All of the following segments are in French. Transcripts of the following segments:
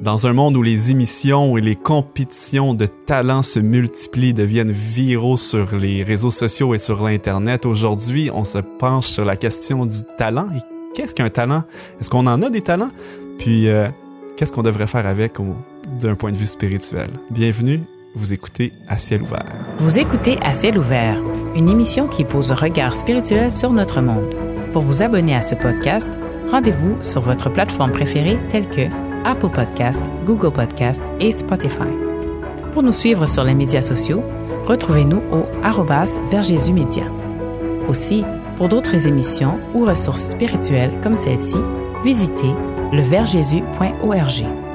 Dans un monde où les émissions et les compétitions de talents se multiplient, deviennent viraux sur les réseaux sociaux et sur l'Internet, aujourd'hui, on se penche sur la question du talent. Qu'est-ce qu'un talent? Est-ce qu'on en a des talents? Puis, euh, qu'est-ce qu'on devrait faire avec d'un point de vue spirituel? Bienvenue, vous écoutez À ciel ouvert. Vous écoutez À ciel ouvert, une émission qui pose un regard spirituel sur notre monde. Pour vous abonner à ce podcast, rendez-vous sur votre plateforme préférée telle que Apple Podcast, Google Podcast et Spotify. Pour nous suivre sur les médias sociaux, retrouvez-nous au arrobas Média. Aussi, pour d'autres émissions ou ressources spirituelles comme celle-ci, visitez leverjésus.org.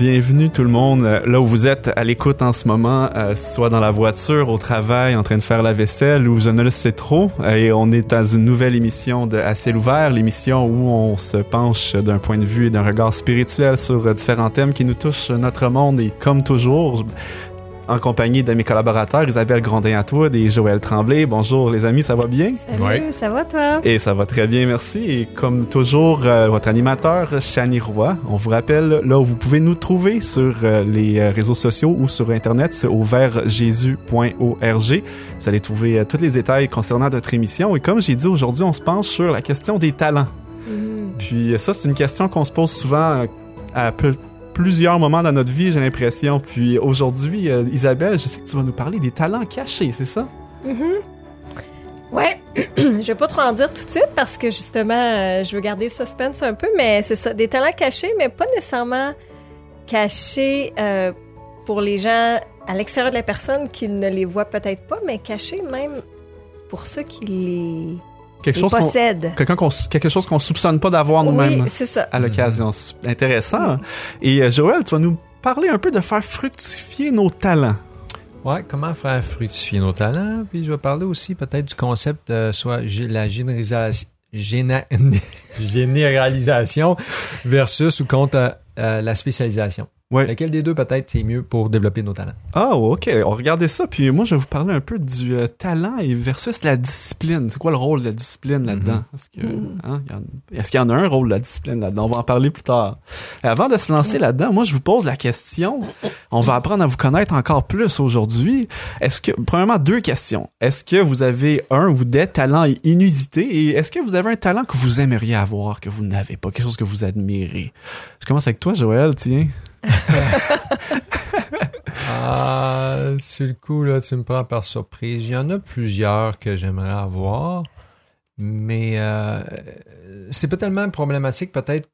Bienvenue tout le monde, euh, là où vous êtes à l'écoute en ce moment, euh, soit dans la voiture, au travail, en train de faire la vaisselle ou je ne le sais trop. Et on est dans une nouvelle émission de À ciel ouvert, l'émission où on se penche d'un point de vue et d'un regard spirituel sur euh, différents thèmes qui nous touchent notre monde. Et comme toujours, en compagnie de mes collaborateurs, Isabelle Grondin-Atwood et Joël Tremblay. Bonjour les amis, ça va bien? Salut, ça va toi? Et ça va très bien, merci. Et comme toujours, euh, votre animateur, Chani Roy, on vous rappelle là où vous pouvez nous trouver sur euh, les euh, réseaux sociaux ou sur Internet, c'est au vertjesus.org. Vous allez trouver tous les détails concernant notre émission. Et comme j'ai dit, aujourd'hui, on se penche sur la question des talents. Mm. Puis ça, c'est une question qu'on se pose souvent à peu plusieurs moments dans notre vie, j'ai l'impression. Puis aujourd'hui, euh, Isabelle, je sais que tu vas nous parler des talents cachés, c'est ça? Mm-hmm. Ouais, je vais pas trop en dire tout de suite parce que justement, euh, je veux garder le suspense un peu, mais c'est ça, des talents cachés, mais pas nécessairement cachés euh, pour les gens à l'extérieur de la personne qui ne les voient peut-être pas, mais cachés même pour ceux qui les quelque chose possède. quelque chose qu'on soupçonne pas d'avoir nous-mêmes. Oui. À l'occasion. Intéressant. Et euh, Joël, tu vas nous parler un peu de faire fructifier nos talents. Ouais, comment faire fructifier nos talents? Puis je vais parler aussi peut-être du concept de soit la généralisation, généralisation versus ou contre euh, la spécialisation. Ouais. Lequel des deux peut-être c'est mieux pour développer nos talents? Ah, ok. On regardait ça. Puis moi, je vais vous parler un peu du euh, talent et versus la discipline. C'est quoi le rôle de la discipline là-dedans? Mm-hmm. Est-ce hein, qu'il y en a un rôle de la discipline là-dedans? On va en parler plus tard. avant de se lancer là-dedans, moi, je vous pose la question. On va apprendre à vous connaître encore plus aujourd'hui. Est-ce que, premièrement, deux questions. Est-ce que vous avez un ou des talents inusités? Et est-ce que vous avez un talent que vous aimeriez avoir, que vous n'avez pas, quelque chose que vous admirez? Je commence avec toi, Joël, tiens. Ah, sur le coup, là, tu me prends par surprise. Il y en a plusieurs que j'aimerais avoir, mais euh, c'est pas tellement problématique peut-être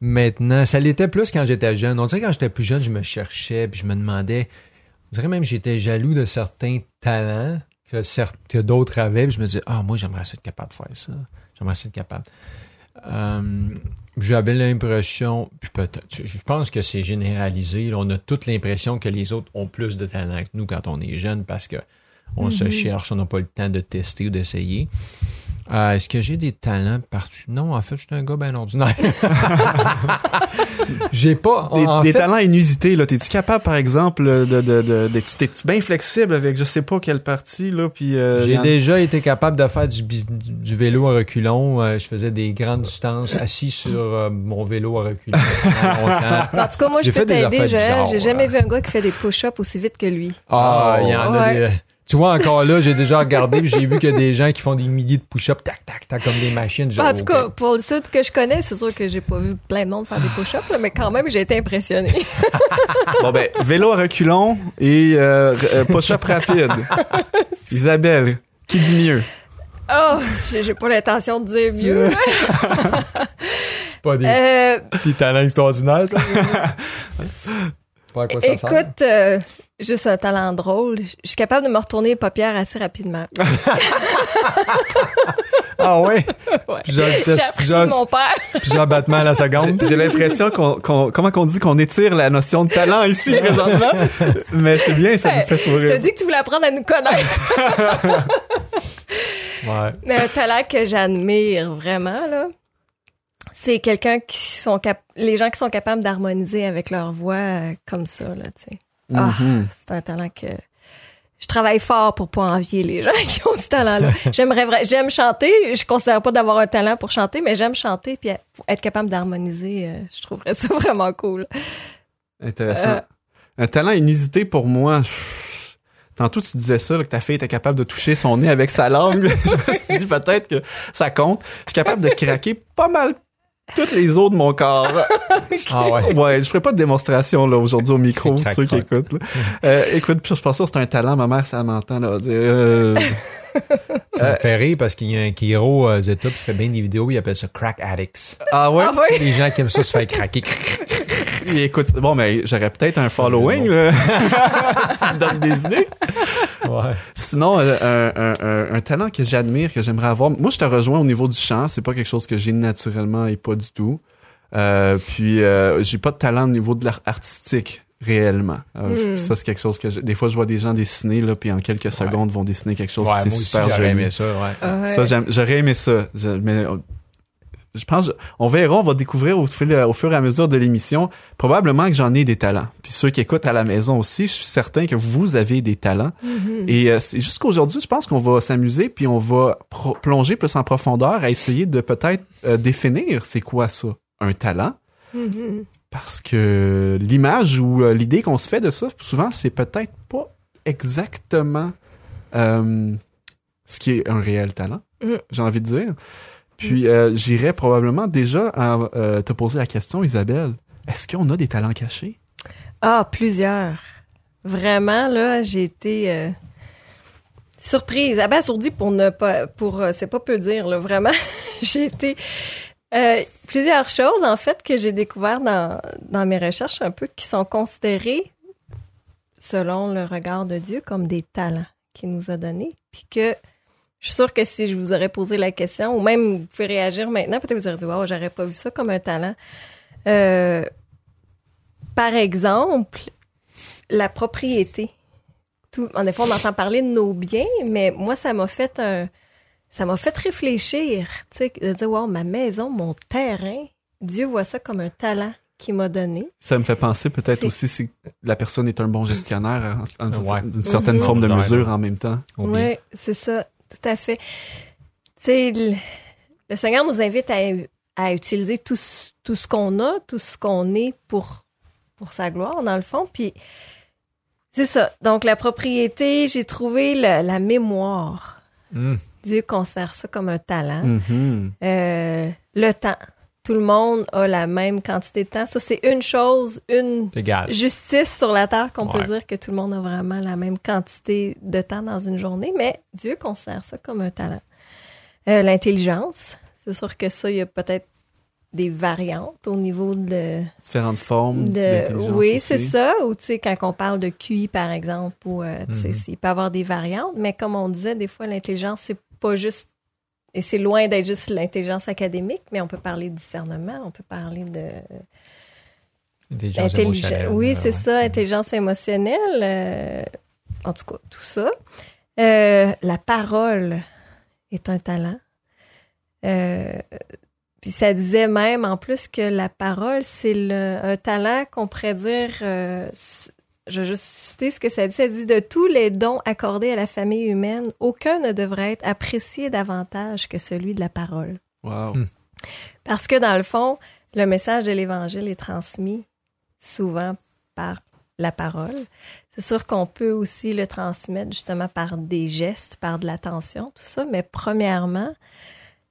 maintenant. Ça l'était plus quand j'étais jeune. On dirait que quand j'étais plus jeune, je me cherchais, puis je me demandais, on dirait même que j'étais jaloux de certains talents que, que d'autres avaient, puis je me disais, ah, moi, j'aimerais être capable de faire ça. J'aimerais être capable. Euh, j'avais l'impression, puis peut-être, je pense que c'est généralisé. on a toute l'impression que les autres ont plus de talent que nous quand on est jeune parce que on se mhm. cherche, on n'a pas le temps de tester ou d'essayer. Euh, est-ce que j'ai des talents partout? Non, en fait, je suis un gars bien ordinaire. j'ai pas. Des, talents inusités, là. T'es-tu capable, par exemple, de. de, de, T'es-tu bien flexible avec je sais pas quelle partie, là? Puis. Euh, j'ai déjà été capable de faire du, du vélo à reculons. Euh, je faisais des grandes distances assis sur mon vélo à reculons. en tout cas, moi, je peux t'aider, J'ai jamais vu un gars qui fait des push-ups aussi vite que lui. Ah, il y en a des. Tu vois, encore là, j'ai déjà regardé, j'ai vu qu'il y a des gens qui font des milliers de push-ups, tac, tac, tac, comme des machines. en tout cas, pour le sud que je connais, c'est sûr que j'ai pas vu plein de monde faire des push-ups, mais quand même, j'ai été impressionné. bon, ben, vélo à reculons et euh, euh, push-up rapide. Isabelle, qui dit mieux? Oh, j'ai pas l'intention de dire mieux. c'est pas des, euh... des talents extraordinaires, ça? Écoute, euh, juste un talent drôle. Je suis capable de me retourner les paupières assez rapidement. ah ouais? ouais. Plusieurs plusieurs, mon père. plusieurs battements à la seconde. J'ai l'impression qu'on, comment qu'on dit qu'on étire la notion de talent ici présentement? Mais c'est bien, ça nous fait sourire. T'as dit que tu voulais apprendre à nous connaître. ouais. Mais un talent que j'admire vraiment, là, c'est quelqu'un qui sont cap les gens qui sont capables d'harmoniser avec leur voix euh, comme ça là tu sais ah, mm-hmm. c'est un talent que je travaille fort pour pas envier les gens qui ont ce talent-là. J'aimerais j'aime chanter. Je considère pas d'avoir un talent pour chanter, mais j'aime chanter puis être capable d'harmoniser. euh, je trouverais ça vraiment cool. Intéressant. Euh. Un talent inusité pour moi. Tantôt, tu disais ça, là, que ta fille était capable de toucher son nez avec sa langue. je me suis dit peut-être que ça compte. Je suis capable de craquer pas mal toutes les os de mon corps. Ah ouais. Ouais, je ferai pas de démonstration là aujourd'hui au micro, Crac, ceux qui écoutent. là. Euh, écoute, je pense que c'est un talent. Ma mère, ça m'entend, là, dire, euh, Ça me fait rire parce qu'il y a un Kiro euh, Zeta qui fait bien des vidéos, il appelle ça crack addicts. Ah ouais? Ah oui? Les gens qui aiment ça se faire craquer. Écoute, bon, mais j'aurais peut-être un following, là. tu me donnes des idées. Ouais. Sinon, euh, un, un- un- un talent que j'admire, que j'aimerais avoir. Moi, je te rejoins au niveau du chant. C'est pas quelque chose que j'ai naturellement et pas du tout. Euh, puis, euh, j'ai pas de talent au niveau de l'art artistique réellement. Euh, Hmm. Ça, c'est quelque chose que je- des fois je vois des gens dessiner là, puis en quelques secondes vont dessiner quelque chose. Ouais, c'est aussi, super j'aurais joli. aimé ça, ouais. Ouais. Ça, j'aime- j'aurais aimé ça. Je, mais je pense, on verra, on va découvrir au, fil- au fur et à mesure de l'émission. Probablement que j'en ai des talents. Puis ceux qui écoutent à la maison aussi, je suis certain que vous avez des talents. Mhm. Et euh, jusqu'aujourd'hui, je pense qu'on va s'amuser puis on va plonger plus en profondeur à essayer de peut-être euh, définir c'est quoi ça, un talent. Mhm. Parce que l'image ou euh, l'idée qu'on se fait de ça, souvent, c'est peut-être pas exactement euh, ce qui est un réel talent, Mm. j'ai envie de dire. Puis euh, j'irais probablement déjà euh, te poser la question, Isabelle. Est-ce qu'on a des talents cachés? Ah, plusieurs. Vraiment, là, j'ai été euh, surprise, abasourdie pour ne pas, pour, euh, c'est pas peu dire, là, vraiment. j'ai été plusieurs choses, en fait, que j'ai découvert dans, dans mes recherches un peu qui sont considérées, selon le regard de Dieu, comme des talents qu'il nous a donnés. Puis que je suis sûre que si je vous aurais posé la question, ou même vous pouvez réagir maintenant, peut-être vous aurez dit, wow, j'aurais pas vu ça comme un talent. Euh, par exemple, la propriété. Tout, en effet, on entend parler de nos biens, mais moi, ça m'a fait un, ça m'a fait réfléchir, tu sais, de dire, wow, ma maison, mon terrain, Dieu voit ça comme un talent qu'il m'a donné. Ça me fait penser peut-être aussi si la personne est un bon gestionnaire en, en- Ouais. d'une certaine Mhm. forme de mesure en même temps. Oui, c'est ça, tout à fait. Tu sais, le, le Seigneur nous invite à, à utiliser tout, ce- tout ce qu'on a, tout ce qu'on est pour, pour sa gloire, dans le fond. Puis, c'est ça. Donc, la propriété, j'ai trouvé le- la mémoire. Hum, Dieu considère ça comme un talent. Mhm. Euh, le temps. Tout le monde a la même quantité de temps. Ça, c'est une chose, une égal. justice sur la terre qu'on peut dire que tout le monde a vraiment la même quantité de temps dans une journée, mais Dieu considère ça comme un talent. Euh, L'intelligence, c'est sûr que ça, il y a peut-être des variantes au niveau de... Différentes formes de oui, c'est ça. Ou tu sais, quand on parle de QI, par exemple, ou, euh, tu sais, Mhm. il peut y avoir des variantes, mais comme on disait, des fois, l'intelligence, c'est pas juste... Et c'est loin d'être juste l'intelligence académique, mais on peut parler de discernement, on peut parler de... Intelligence émotionnelle, Oui, ouais. c'est ça, intelligence émotionnelle. euh, en tout cas, tout ça. Euh, la parole est un talent. Euh, puis ça disait même en plus que la parole, c'est un talent qu'on pourrait dire. Je vais juste citer ce que ça dit. Ça dit de tous les dons accordés à la famille humaine, aucun ne devrait être apprécié davantage que celui de la parole. Wow. Hmm. Parce que dans le fond, le message de l'Évangile est transmis souvent par la parole. C'est sûr qu'on peut aussi le transmettre justement par des gestes, par de l'attention, tout ça, mais premièrement,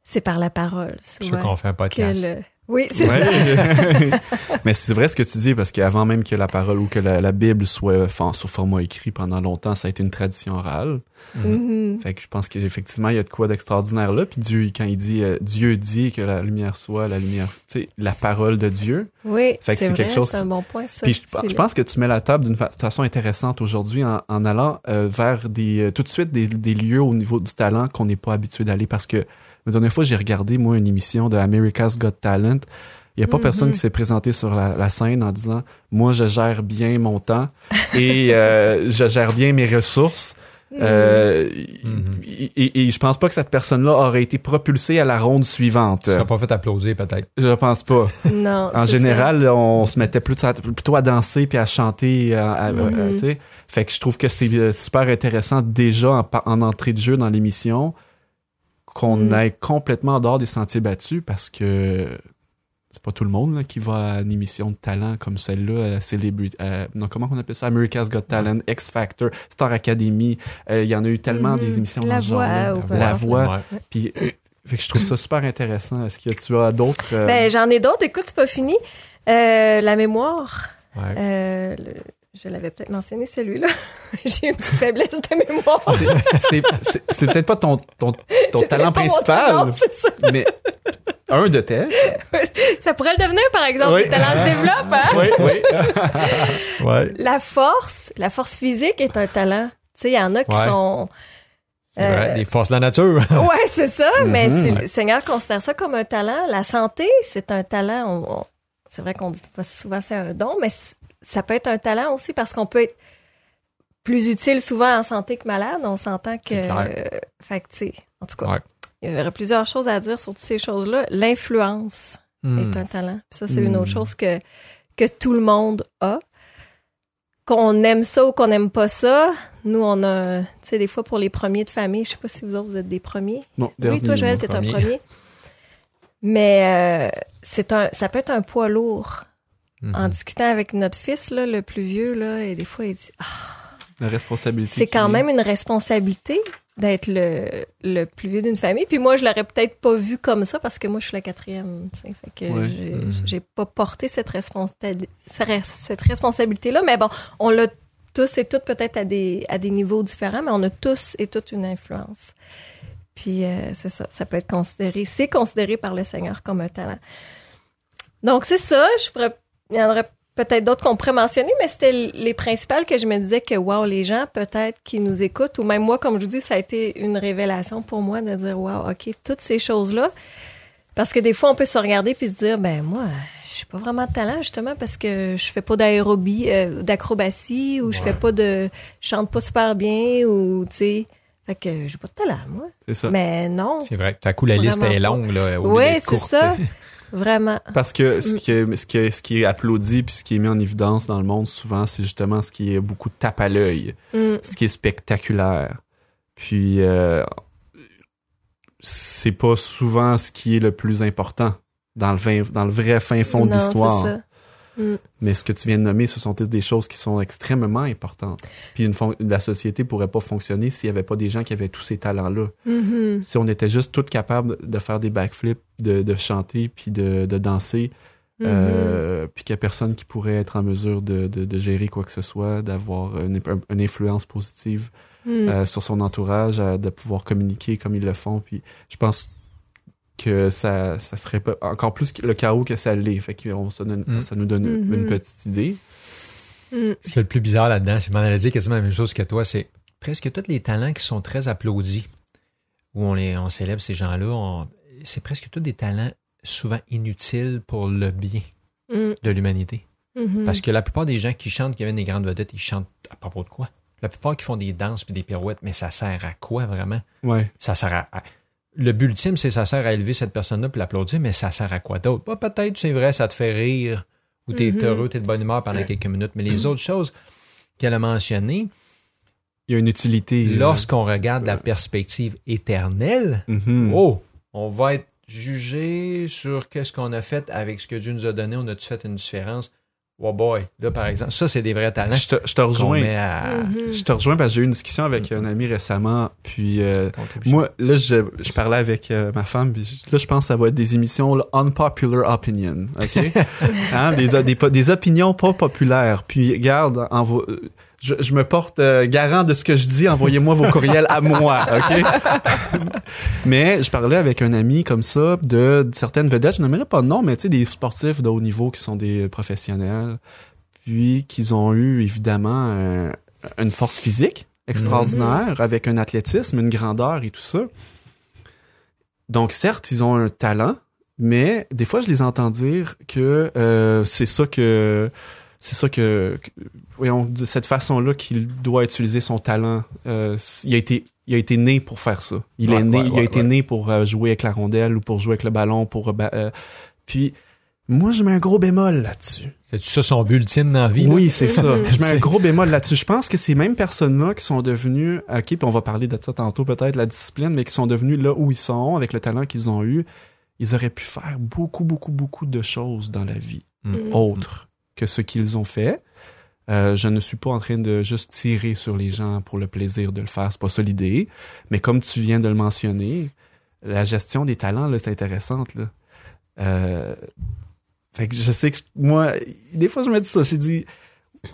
c'est par la parole. Je suis Souvent qu'on fait un que podcast. le... Oui, c'est ça. Ouais. Mais c'est vrai ce que tu dis parce qu'avant même que la parole ou que la, la Bible soit fa- sous format écrit pendant longtemps, ça a été une tradition orale. Mhm. Fait que je pense qu'effectivement, il y a de quoi d'extraordinaire là. Puis Dieu, quand il dit euh, Dieu dit que la lumière soit, la lumière, tu sais, la parole de Dieu. Oui, Fait que c'est quelque chose- c'est un bon point, ça. Puis je, pense que tu mets la table d'une fa- façon intéressante aujourd'hui en, en allant euh, vers des euh, tout de suite des, des lieux au niveau du talent qu'on n'est pas habitué d'aller parce que la dernière fois j'ai regardé moi une émission de America's Got Talent. Il n'y a pas Mhm. personne qui s'est présenté sur la, la scène en disant moi je gère bien mon temps et euh, je gère bien mes ressources. Euh, Mhm. et, et- et je pense pas que cette personne-là aurait été propulsée à la ronde suivante. Tu seras pas fait applaudir, peut-être. Je pense pas. Non. En général, on se mettait plutôt à, plutôt à danser puis à chanter. euh, à- Mhm. euh, tu sais. Fait que je trouve que c'est euh, super intéressant déjà en entrée de jeu dans l'émission qu'on Mhm. aille complètement en dehors des sentiers battus parce que c'est pas tout le monde là, qui va à une émission de talent comme celle-là, à Celebrity, euh, non, comment on appelle ça, America's Got Talent, X Factor, Star Academy. Euh, Il y en a eu tellement Mhm. des émissions La dans. Voix, ou peu La voix. Puis, euh, fait que je trouve ça super intéressant. Est-ce que tu as d'autres euh, Ben, j'en ai d'autres. Écoute, c'est pas fini. Euh, la mémoire. Ouais. Euh, le- je l'avais peut-être mentionné celui-là. J'ai une petite faiblesse de mémoire. c'est peut-être pas ton, ton, ton talent principal, talent, ça. mais un de tes. Ça pourrait le devenir, par exemple. Oui. Le talent se développe, hein? Oui, oui. Ouais. La force, la force physique est un talent. Tu sais, il y en a qui Ouais. sont... C'est vrai, Euh, des forces de la nature. Ouais, c'est ça, mais Mhm. c'est- le Seigneur considère ça comme un talent. La santé, c'est un talent. On- on- c'est vrai qu'on dit souvent c'est un don, mais ça peut être un talent aussi parce qu'on peut être plus utile souvent en santé que malade. On s'entend que... Euh, fait que, tu sais, en tout cas, Ouais. il y aurait plusieurs choses à dire sur toutes ces choses-là. L'influence Hmm. est un talent. Ça, c'est une Hmm. autre chose que, que tout le monde a. Qu'on aime ça ou qu'on n'aime pas ça, nous, on a, tu sais, des fois pour les premiers de famille, je sais pas si vous autres, vous êtes des premiers. Non, Oui, toi, Joël, t'es un premier. premier. Mais euh, c'est un, ça peut être un poids lourd. Mhm. En discutant avec notre fils, là, le plus vieux, là, et des fois, il dit, Ah, La responsabilité. c'est quand même une responsabilité d'être le, le plus vieux d'une famille. Puis moi, je l'aurais peut-être pas vu comme ça parce que moi, je suis la quatrième. tu sais. Fait que Ouais. j'ai Mhm. pas porté cette, responsa- cette responsabilité-là. Mais bon, on l'a tous et toutes peut-être à des, à des niveaux différents, mais on a tous et toutes une influence. Puis euh, c'est ça, ça peut être considéré, c'est considéré par le Seigneur comme un talent. Donc c'est ça, je pourrais, il y en aurait peut-être d'autres qu'on pourrait mentionner, mais c'était les principales que je me disais que, wow, les gens peut-être qui nous écoutent, ou même moi, comme je vous dis, ça a été une révélation pour moi de dire, wow, OK, toutes ces choses-là. Parce que des fois, on peut se regarder puis se dire, ben moi, j'ai pas vraiment de talent, justement, parce que je fais pas d'aérobie, euh, d'acrobatie, ou je fais pas de, je chante pas super bien, ou, tu sais, fait que j'ai pas de talent, moi. C'est ça. Mais non, C'est vrai. Tout à coup, la liste est longue, là. Oui, c'est courte. ça. vraiment. Parce que ce Mm. qui, est, ce, qui est, ce qui est applaudi puis ce qui est mis en évidence dans le monde souvent, c'est justement ce qui est beaucoup de tape à l'œil, Mm. ce qui est spectaculaire. Puis euh, c'est pas souvent ce qui est le plus important dans le, vin- dans le vrai fin fond de Mm. Mais ce que tu viens de nommer, ce sont toutes des choses qui sont extrêmement importantes. Puis une la société pourrait pas fonctionner s'il y avait pas des gens qui avaient tous ces talents-là. Mhm. Si on était juste tous capables de faire des backflips, de, de chanter, puis de, de danser, Mhm. euh, puis qu'il n'y a personne qui pourrait être en mesure de, gérer quoi que ce soit, d'avoir une, un- une influence positive Mm. euh, sur son entourage, euh, de pouvoir communiquer comme ils le font. Puis je pense que ça, ça serait pas- encore plus le chaos que ça l'est. Fait que on se donne- Mm. ça nous donne une petite idée. Mm. Ce qui est le plus bizarre là-dedans, je m'en allais dire quasiment la même chose que toi, c'est presque tous les talents qui sont très applaudis, où on, les, on célèbre ces gens-là, c'est presque tous des talents souvent inutiles pour le bien Mm. de l'humanité. Mhm. Parce que la plupart des gens qui chantent, qui viennent des grandes vedettes, ils chantent à propos de quoi? La plupart qui font des danses puis des pirouettes, mais ça sert à quoi vraiment? Ouais. Ça sert à. à- Le but ultime, c'est ça sert à élever cette personne-là puis l'applaudir, mais ça sert à quoi d'autre? Bah, peut-être, c'est vrai, ça te fait rire, ou t'es Mhm. heureux, t'es de bonne humeur pendant quelques minutes, mais les autres choses qu'elle a mentionnées, Il y a une utilité. euh, lorsqu'on regarde la perspective éternelle, mhm. oh, on va être jugé sur qu'est-ce qu'on a fait avec ce que Dieu nous a donné, on a-tu fait une différence? Oh boy, là par exemple, ça c'est des vrais talents Je te, je te qu'on rejoins. Mhm. Je te rejoins parce que j'ai eu une discussion avec un ami récemment, puis euh, moi, là, je, je parlais avec euh, ma femme, puis là, je pense que ça va être des émissions là, unpopular opinion, OK? hein, des, des, opinions pas populaires. Puis, regarde, envo- euh, je, je me porte euh, garant de ce que je dis, envoyez-moi vos courriels à moi, OK? mais je parlais avec un ami comme ça de, de certaines vedettes, je n'aimerais pas de nom, mais tu sais, des sportifs de haut niveau qui sont des professionnels, puis qu'ils ont eu, évidemment, un- une force physique extraordinaire, avec un athlétisme, une grandeur et tout ça. Donc, certes, ils ont un talent, mais des fois, je les entends dire que euh, c'est ça que c'est ça que, que- voyons, de cette façon-là qu'il doit utiliser son talent. Euh, il a été il a été né pour faire ça. Il Ouais, est né, ouais, il a ouais, été ouais. né pour euh, jouer avec la rondelle ou pour jouer avec le ballon pour euh, euh, puis moi je mets un gros bémol là-dessus. C'est ça son but ultime dans la vie? là? Oui, c'est ça. Je mets un gros bémol là-dessus. Je pense que ces mêmes personnes-là qui sont devenues, ok, puis on va parler de ça tantôt peut-être, la discipline, mais qui sont devenus là où ils sont, avec le talent qu'ils ont eu, ils auraient pu faire beaucoup, beaucoup, beaucoup de choses dans la vie Mm. autres que ce qu'ils ont fait. Euh, je ne suis pas en train de juste tirer sur les gens pour le plaisir de le faire, c'est pas ça l'idée. Mais comme tu viens de le mentionner, la gestion des talents, c'est intéressante, là. Euh, fait que je sais que moi, des fois, je me dis ça. J'ai dit,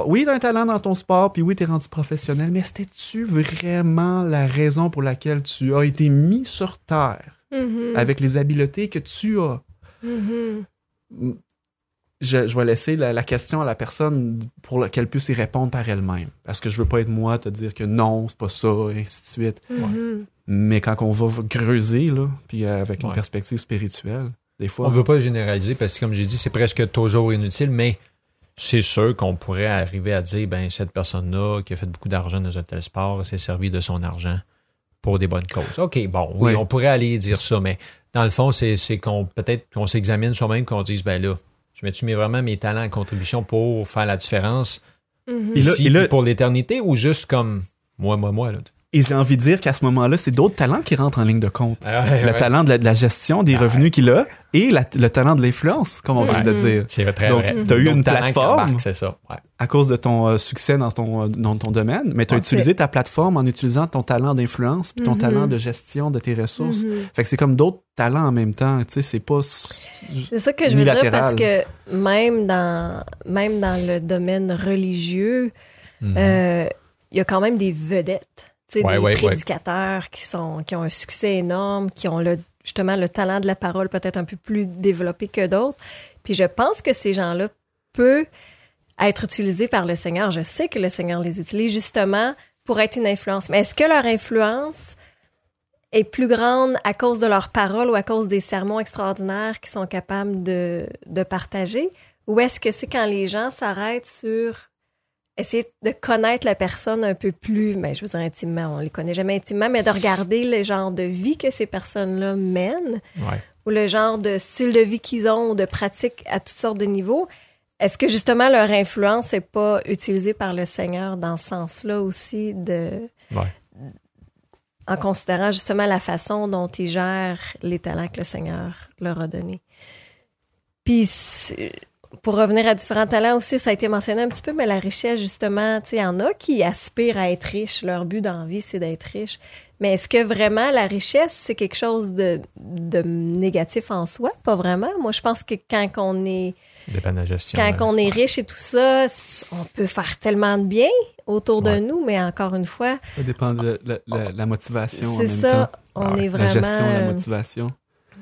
oui, t'as un talent dans ton sport, puis oui, t'es rendu professionnel, mais c'était-tu vraiment la raison pour laquelle tu as été mis sur terre Mhm. avec les habiletés que tu as? Mhm. Je, je vais laisser la, la question à la personne pour qu'elle puisse y répondre par elle-même. Parce que je veux pas être moi te dire que non, c'est pas ça, et ainsi de suite. Mhm. Mais quand on va creuser, là, puis avec une Ouais. perspective spirituelle, des fois. On ne veut pas généraliser parce que, comme j'ai dit, c'est presque toujours inutile, mais c'est sûr qu'on pourrait arriver à dire, ben, cette personne-là qui a fait beaucoup d'argent dans un tel sport s'est servi de son argent pour des bonnes causes. OK, bon, oui, Oui. on pourrait aller dire ça, mais dans le fond, c'est c'est qu'on peut-être qu'on s'examine soi-même, qu'on dise, ben là, je mets-tu mets vraiment mes talents en contribution pour faire la différence Mhm. Et là- et pour l'éternité ou juste comme moi, moi, moi, là? Et j'ai envie de dire qu'à ce moment-là, c'est d'autres talents qui rentrent en ligne de compte. le talent de la, de la gestion des Ah, revenus qu'il a et la- le talent de l'influence, comme on vient de dire. C'est très Donc, vrai. t'as eu une plateforme. C'est ça, ouais. À cause de ton euh, succès dans ton, euh, dans ton domaine, mais tu as utilisé ta plateforme en utilisant ton talent d'influence puis ton Mhm. talent de gestion de tes ressources. Mhm. Fait que c'est comme d'autres talents en même temps, tu sais, c'est pas... C'est ça que je veux dire parce que même dans, même dans le domaine religieux, Mhm. euh, il y a quand même des vedettes. Ouais, des ouais, ouais. prédicateurs qui, sont, qui ont un succès énorme, qui ont le, justement le talent de la parole peut-être un peu plus développé que d'autres. Puis je pense que ces gens-là peuvent être utilisés par le Seigneur. Je sais que le Seigneur les utilise justement pour être une influence. Mais est-ce que leur influence est plus grande à cause de leurs paroles ou à cause des sermons extraordinaires qu'ils sont capables de, de partager? Ou est-ce que c'est quand les gens s'arrêtent sur essayer de connaître la personne un peu plus, mais je veux dire intimement, on les connaît jamais intimement, mais de regarder le genre de vie que ces personnes-là mènent Ouais. ou le genre de style de vie qu'ils ont ou de pratique à toutes sortes de niveaux. Est-ce que justement leur influence n'est pas utilisée par le Seigneur dans ce sens-là aussi de Ouais. en considérant justement la façon dont ils gèrent les talents que le Seigneur leur a donnés? Puis pour revenir à différents talents aussi, ça a été mentionné un petit peu, mais la richesse, justement, tu sais, il y en a qui aspirent à être riches. Leur but dans la vie, c'est d'être riche. Mais est-ce que vraiment la richesse, c'est quelque chose de, de négatif en soi? Pas vraiment. Moi, je pense que quand on est, Dépend de la gestion. quand ouais. on est riche et tout ça, on peut faire tellement de bien autour de Ouais. nous, mais encore une fois, Ça dépend de la, la- la motivation c'est ça. temps. On Ah ouais, est La vraiment. gestion, la motivation.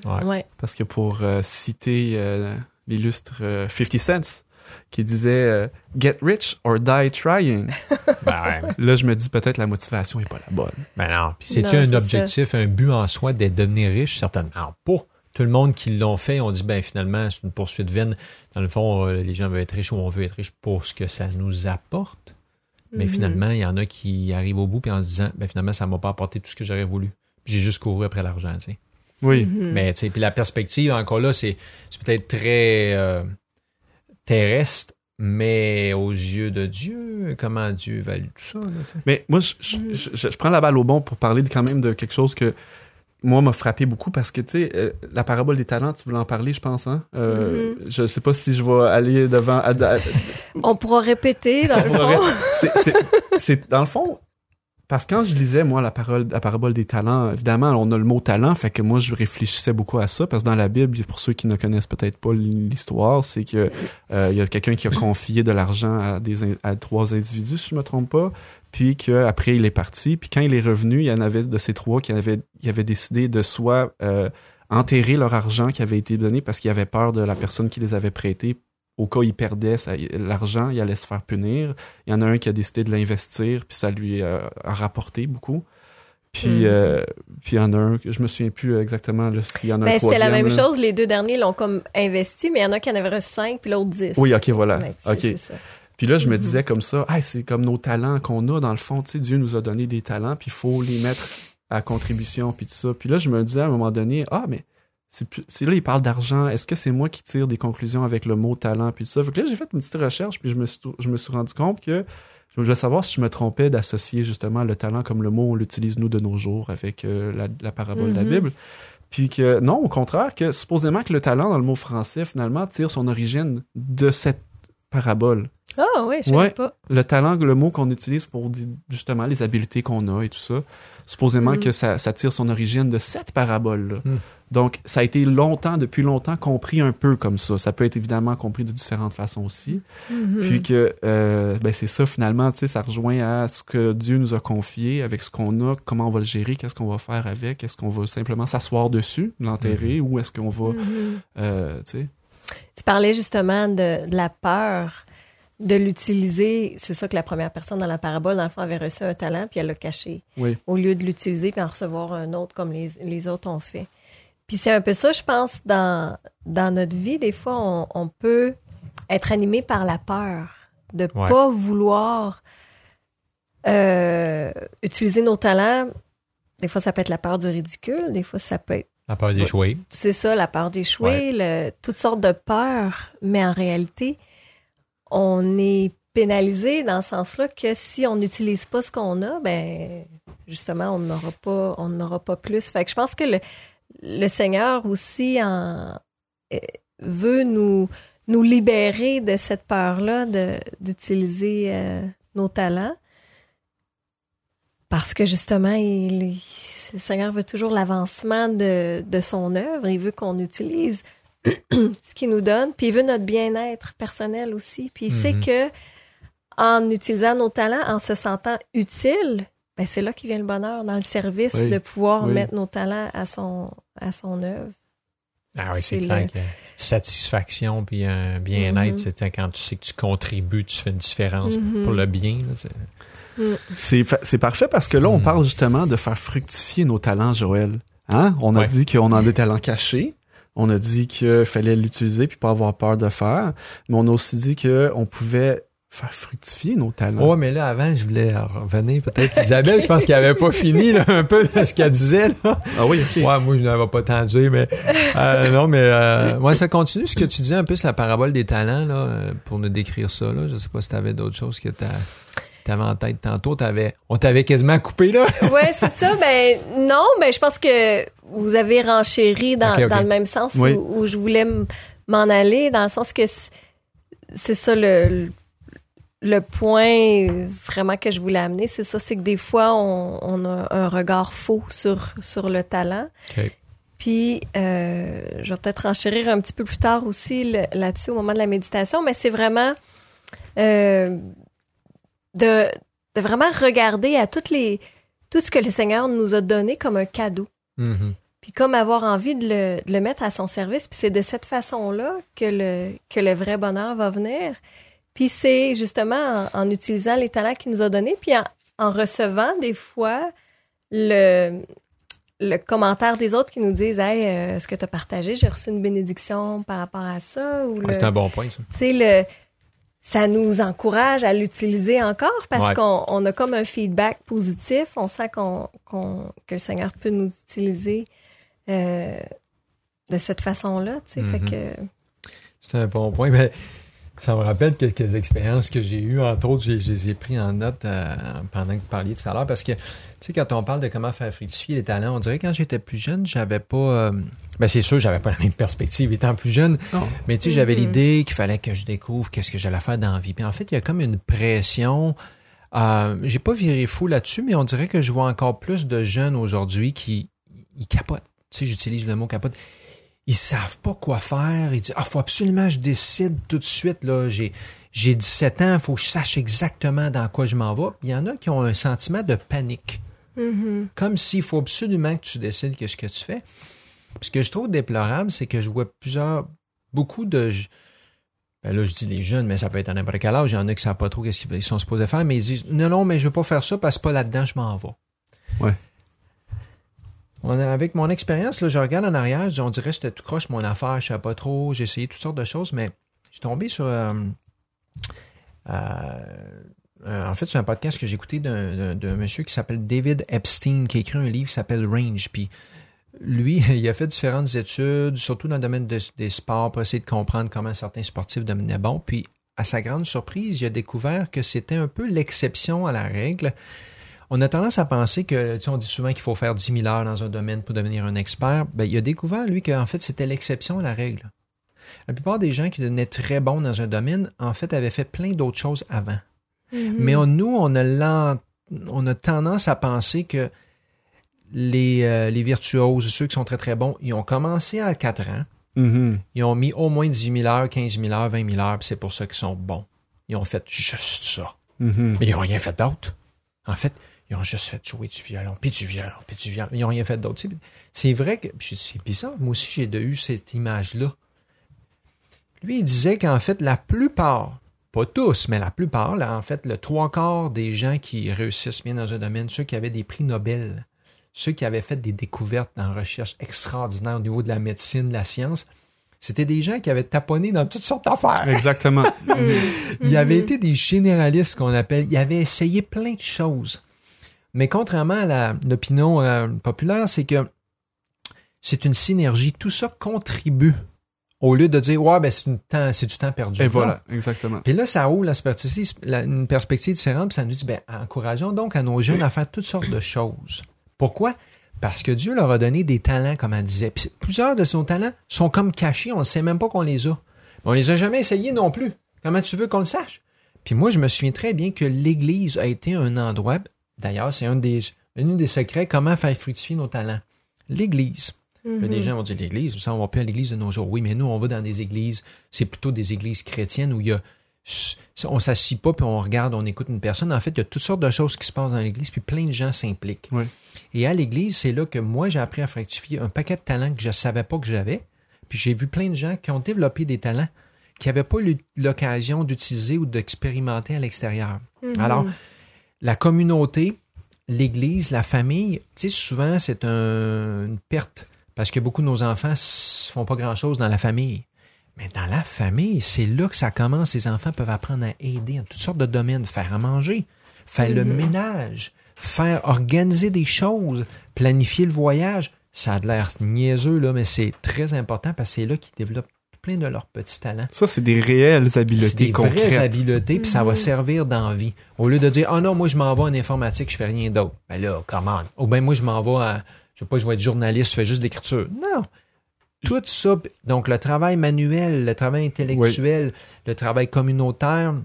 Ouais. Ouais. Parce que pour euh, citer euh, l'illustre euh, 50 Cent, qui disait euh, Get rich or die trying. Ben, ouais. Là, je me dis peut-être la motivation est pas la bonne. Ben non. Puis c'est-tu un objectif, un but en soi d'être devenir riche? Certainement pas. Tout le monde qui l'ont fait, on dit, ben finalement, c'est une poursuite vaine. Dans le fond, euh, les gens veulent être riches ou on veut être riche pour ce que ça nous apporte. Mais Mhm. finalement, il y en a qui arrivent au bout puis en se disant, ben finalement, ça m'a pas apporté tout ce que j'aurais voulu. J'ai juste couru après l'argent, tu sais. Oui. Mhm. Mais tu sais, puis la perspective, encore là, c'est c'est peut-être très euh, terrestre, mais aux yeux de Dieu, comment Dieu évalue tout ça, là. Mais moi, je, je- je- prends la balle au bon pour parler de- quand même de quelque chose que moi m'a frappé beaucoup parce que, tu sais, euh, la parabole des talents, tu voulais en parler, je pense, hein? Euh, Je sais pas si je vais aller devant... à- à- On pourra répéter dans le On pourrait- fond. c'est- c'est- c'est dans le fond parce que quand je lisais moi la parole la parabole des talents évidemment on a le mot talent fait que moi je réfléchissais beaucoup à ça parce que dans la Bible pour ceux qui ne connaissent peut-être pas l'histoire c'est que euh, y a quelqu'un qui a confié de l'argent à trois individus si je me trompe pas puis qu'après il est parti puis quand il est revenu il y en avait de ces trois qui avaient qui avaient décidé de soit euh, enterrer leur argent qui avait été donné parce qu'ils avaient peur de la personne qui les avait prêtés au cas où il perdait l'argent, il allait se faire punir. Il y en a un qui a décidé de l'investir, puis ça lui euh, a rapporté beaucoup. Puis, Mhm. euh, puis il y en a un, je me souviens plus exactement s'il y en a un Ben, c'était la même là. chose. Les deux derniers l'ont comme investi, mais il y en a qui en avaient reçu cinq, puis l'autre dix. Oui, ok, voilà. Ouais, ok. Puis là, je me Mhm. disais comme ça, c'est comme nos talents qu'on a dans le fond. Tu sais, Dieu nous a donné des talents, puis il faut les mettre à contribution, puis tout ça. Puis là, je me disais à un moment donné, ah, mais c'est là, il parle d'argent. Est-ce que c'est moi qui tire des conclusions avec le mot talent, puis tout ça? Fait que là, j'ai fait une petite recherche, puis je me suis, je me suis rendu compte que je voulais savoir si je me trompais d'associer justement le talent comme le mot, on l'utilise nous de nos jours avec euh, la, la parabole de la Mhm. Bible. Puis que non, au contraire, que supposément que le talent dans le mot français, finalement, tire son origine de cette parabole. Ah oui, je savais Ouais. pas. Le talent, le mot qu'on utilise pour dire justement les habiletés qu'on a et tout ça, supposément Mm. que ça, ça tire son origine de cette parabole-là. Mm. Donc, ça a été longtemps, depuis longtemps, compris un peu comme ça. Ça peut être évidemment compris de différentes façons aussi. Mhm. Puis que, euh, ben c'est ça finalement, tu sais, ça rejoint à ce que Dieu nous a confié avec ce qu'on a, comment on va le gérer, qu'est-ce qu'on va faire avec, est-ce qu'on va simplement s'asseoir dessus, l'enterrer, ou est-ce qu'on va, Mhm. euh, tu sais, Tu parlais justement de, de la peur de l'utiliser. C'est ça que la première personne dans la parabole, dans le fond, avait reçu un talent, puis elle l'a caché. Oui. Au lieu de l'utiliser puis en recevoir un autre comme les, les autres ont fait. Puis c'est un peu ça, je pense, dans, dans notre vie. Des fois, on, on peut être animé par la peur de Ouais. pas vouloir euh, utiliser nos talents. Des fois, ça peut être la peur du ridicule. Des fois, ça peut être La peur d'échouer. c'est ça, la peur d'échouer, toutes sortes de peurs, mais en réalité, on est pénalisé dans ce sens-là que si on n'utilise pas ce qu'on a, ben justement, on n'aura pas, on n'aura pas plus. Fait que je pense que le, le Seigneur aussi euh, veut nous, nous libérer de cette peur-là d'utiliser euh, nos talents. Parce que justement, il, le Seigneur veut toujours l'avancement de, de son œuvre. Il veut qu'on utilise ce qu'il nous donne. Puis il veut notre bien-être personnel aussi. Puis il sait Mhm. que en utilisant nos talents, en se sentant utile, ben c'est là qu'il vient le bonheur, dans le service, Oui. de pouvoir Oui. mettre nos talents à son, à son œuvre. Ah oui, c'est clair le- que satisfaction puis un bien-être, Mhm. c'est quand tu sais que tu contribues, tu fais une différence Mhm. pour le bien. là, c'est- C'est fa- c'est parfait parce que là, on parle justement de faire fructifier nos talents, Joël. Hein? On a Ouais. dit qu'on a des talents cachés. On a dit qu'il fallait l'utiliser puis pas avoir peur de faire. Mais on a aussi dit qu'on pouvait faire fructifier nos talents. Ouais, mais là, avant, je voulais revenir. Peut-être Isabelle, je pense qu'elle avait pas fini là, un peu de ce qu'elle disait. Là. Ah oui, ok. Ouais, moi, je n'avais pas tant dit, mais euh, non, mais euh, ouais, ça continue ce que tu disais un peu sur la parabole des talents, là, euh, pour nous décrire ça. Là. Je sais pas si tu avais d'autres choses que tu avais en tête tantôt. T'avais- on t'avait quasiment coupé, là. Ouais, c'est ça. Ben non, ben je pense que vous avez renchéri dans, dans le même sens Oui. où, où je voulais m'en aller, dans le sens que c'est ça le, le point vraiment que je voulais amener. C'est ça, c'est que des fois, on, on a un regard faux sur, sur le talent. Puis, euh, je vais peut-être enchérir un petit peu plus tard aussi là-dessus au moment de la méditation, mais c'est vraiment euh, de, de vraiment regarder à toutes les, tout ce que le Seigneur nous a donné comme un cadeau. Mhm. Puis comme avoir envie de le, de le mettre à son service. Puis c'est de cette façon-là que le, que le vrai bonheur va venir. Puis c'est justement en, en utilisant les talents qu'il nous a donnés, puis en, en recevant des fois le, le commentaire des autres qui nous disent Hey, euh, ce que tu as partagé, j'ai reçu une bénédiction par rapport à ça. Ou Ouais, le- c'est un bon point, ça. tu sais, le, ça nous encourage à l'utiliser encore parce Ouais. qu'on on a comme un feedback positif. On sent qu'on, qu'on- que le Seigneur peut nous utiliser euh, de cette façon-là. tu sais. Fait Mhm. que, C'est un bon point. Mais ça me rappelle quelques expériences que j'ai eues. Entre autres, je les ai pris en note euh, pendant que vous parliez tout à l'heure. Parce que, tu sais, quand on parle de comment faire fructifier les talents, on dirait que quand j'étais plus jeune, j'avais pas. euh, ben, c'est sûr, j'avais pas la même perspective étant plus jeune. Non. Mais tu sais, j'avais Mhm. l'idée qu'il fallait que je découvre qu'est-ce que j'allais faire dans la vie. Puis en fait, il y a comme une pression. Euh, j'ai pas viré fou là-dessus, mais on dirait que je vois encore plus de jeunes aujourd'hui qui ils capotent. Tu sais, j'utilise le mot capote. Ils savent pas quoi faire. Ils disent Ah, faut absolument que je décide tout de suite. Là. J'ai, j'ai 17 ans, il faut que je sache exactement dans quoi je m'en vais. Puis Il y en a qui ont un sentiment de panique. Mhm. Comme s'il faut absolument que tu décides qu'est-ce que tu fais. Puis ce que je trouve déplorable, c'est que je vois plusieurs, beaucoup de. Ben là, je dis les jeunes, mais ça peut être à n'importe quel âge. Il y en a qui ne savent pas trop qu'est-ce qu'ils sont supposés faire, mais ils disent Non, non, mais je ne veux pas faire ça parce que pas là-dedans, je m'en vais. Ouais. Avec mon expérience, je regarde en arrière, on dirait que c'était tout croche mon affaire, je ne savais pas trop, j'ai essayé toutes sortes de choses, mais je suis tombé sur. euh, euh, en fait, c'est un podcast que j'ai écouté d'un monsieur qui s'appelle David Epstein, qui a écrit un livre qui s'appelle Range. Puis lui, il a fait différentes études, surtout dans le domaine de- des sports, pour essayer de comprendre comment certains sportifs devenaient bons. Puis, à sa grande surprise, il a découvert que c'était un peu l'exception à la règle. On a tendance à penser que, tu sais, on dit souvent qu'il faut faire 10 000 heures dans un domaine pour devenir un expert. Ben, il a découvert, lui, qu'en fait, c'était l'exception à la règle. La plupart des gens qui devenaient très bons dans un domaine, en fait, avaient fait plein d'autres choses avant. Mhm. Mais on- nous, on a, l'en- on a tendance à penser que les, euh, les virtuoses, ceux qui sont très très bons, ils ont commencé à 4 ans, Mhm. ils ont mis au moins 10 000 heures, 15 000 heures, 20 000 heures, puis c'est pour ça qu'ils sont bons. Ils ont fait juste ça. Mhm. Mais ils n'ont rien fait d'autre. En fait, ils ont juste fait jouer du violon, puis du violon, puis du violon. Ils n'ont rien fait d'autre. C'est vrai que c'est bizarre. Moi aussi, j'ai eu cette image-là. Lui, il disait qu'en fait, la plupart, pas tous, mais la plupart, là, en fait, le trois quarts des gens qui réussissent bien dans un domaine, ceux qui avaient des prix Nobel, ceux qui avaient fait des découvertes en recherche extraordinaires au niveau de la médecine, de la science, c'était des gens qui avaient taponné dans toutes sortes d'affaires. Exactement. Il avait été des généralistes qu'on appelle. Il avait essayé plein de choses. Mais contrairement à l'opinion euh, populaire, c'est que c'est une synergie. Tout ça contribue. Au lieu de dire, ouais, ben, c'est, une temps- c'est du temps perdu. Et Non. voilà, exactement. Puis là, ça ouvre la perspective, la- une perspective différente, puis ça nous dit, ben, encourageons donc à nos jeunes à faire toutes sortes de choses. Pourquoi? Parce que Dieu leur a donné des talents, comme elle disait. Puis plusieurs de ces talents sont comme cachés, on ne sait même pas qu'on les a. On les a jamais essayés non plus. Comment tu veux qu'on le sache? Puis moi, je me souviens très bien que l'Église a été un endroit, d'ailleurs, c'est un des, un des secrets, comment faire fructifier nos talents. L'Église. Là, Les gens vont dire l'Église, ça, on va plus à l'Église de nos jours. Oui, mais nous, on va dans des églises, c'est plutôt des églises chrétiennes où il y a, on s'assit pas puis on regarde, on écoute une personne. En fait, il y a toutes sortes de choses qui se passent dans l'Église puis plein de gens s'impliquent. Oui. Et à l'Église, c'est là que moi, j'ai appris à fructifier un paquet de talents que je savais pas que j'avais. Puis j'ai vu plein de gens qui ont développé des talents qui n'avaient pas eu l'occasion d'utiliser ou d'expérimenter à l'extérieur. Alors, la communauté, l'Église, la famille, tu sais, souvent, c'est un- une perte parce que beaucoup de nos enfants ne font pas grand-chose dans la famille. Mais dans la famille, c'est là que ça commence. Les enfants peuvent apprendre à aider en toutes sortes de domaines, faire à manger, faire le ménage, faire organiser des choses, planifier le voyage. Ça a l'air niaiseux, là, mais c'est très important parce que c'est là qu'ils développent plein de leurs petits talents. Ça, c'est des réelles C'est habiletés des vraies concrètes. habiletés, puis ça va servir d'envie. Au lieu de dire, ah non, moi, je m'en vais en informatique, je fais rien d'autre. Ben là, comment? Ou bien, moi, je m'en vais à, je sais pas, je vais être journaliste, je fais juste de l'écriture. Non. Tout ça, donc le travail manuel, le travail intellectuel, le travail communautaire,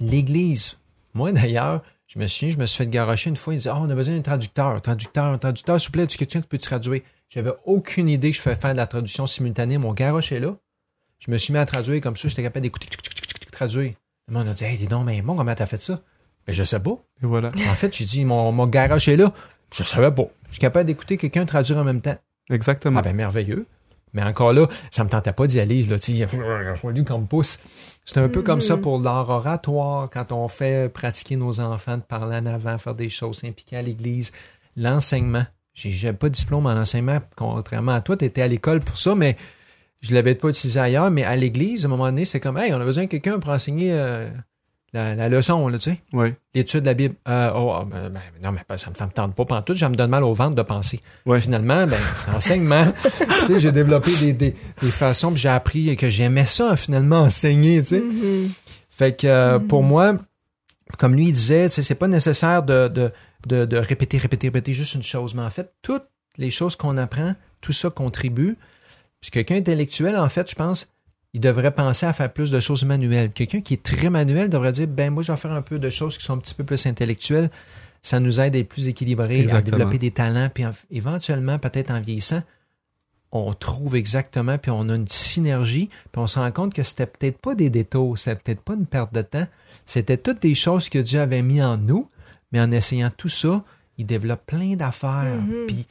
l'Église. Moi, d'ailleurs, je me souviens, je me suis fait garocher une fois. Il disait, oh, on a besoin d'un traducteur, traducteur, un traducteur, s'il vous plaît, tu qui peut traduire? J'avais aucune idée que je faisais faire de la traduction simultanée. Mon garoche est là. Je me suis mis à traduire comme ça, j'étais capable d'écouter, traduire. Le monde a dit, hey, dis donc, mais bon, comment t'as fait ça? Ben, je sais pas. Et voilà. En fait, j'ai dit, mon, mon garage est là. Je savais pas. Je suis capable d'écouter quelqu'un traduire en même temps. Exactement. Ah ben, merveilleux. Mais encore là, ça me tentait pas d'y aller. Là, tu sais, il a fallu qu'on me pousse. C'est un peu comme ça pour l'art oratoire, quand on fait pratiquer nos enfants de parler en avant, faire des choses, s'impliquer à l'église. L'enseignement. J'ai j'ai pas de diplôme en enseignement, contrairement à toi. Tu étais à l'école pour ça, mais je l'avais pas utilisé ailleurs. Mais à l'église, à un moment donné, c'est comme, hey, on a besoin de quelqu'un pour enseigner euh, la, la leçon, là, tu sais Oui. l'étude de la Bible. Euh, oh, ah, ben, ben, non, mais ça ne me tente pas pantoute, ça me donne mal au ventre de penser. Ouais. Finalement, ben, l'enseignement, tu sais, j'ai développé des, des, des façons, puis j'ai appris que j'aimais ça, finalement, enseigner, tu sais. Fait que euh, pour moi, comme lui il disait, tu sais, c'est pas nécessaire de, de, de, de répéter, répéter, répéter juste une chose, mais en fait, toutes les choses qu'on apprend, tout ça contribue. Puis quelqu'un intellectuel, en fait, je pense, il devrait penser à faire plus de choses manuelles. Quelqu'un qui est très manuel devrait dire, ben moi, je vais faire un peu de choses qui sont un petit peu plus intellectuelles. Ça nous aide à être plus équilibrés, à développer des talents, puis en- éventuellement, peut-être en vieillissant, on trouve exactement, puis on a une synergie, puis on se rend compte que c'était peut-être pas des détours, c'était peut-être pas une perte de temps, c'était toutes des choses que Dieu avait mis en nous, mais en essayant tout ça, il développe plein d'affaires. Puis